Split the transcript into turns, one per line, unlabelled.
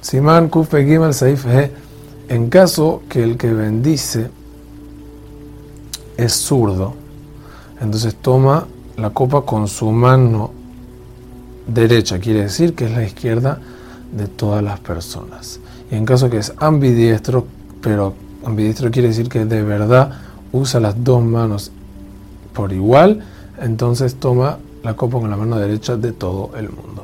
Simán Kufe Gimel Saif He, en caso que el que bendice es zurdo, entonces toma la copa con su mano derecha, quiere decir que es la izquierda de todas las personas. Y en caso que es ambidiestro, pero ambidiestro quiere decir que de verdad usa las dos manos por igual, entonces toma la copa con la mano derecha de todo el mundo.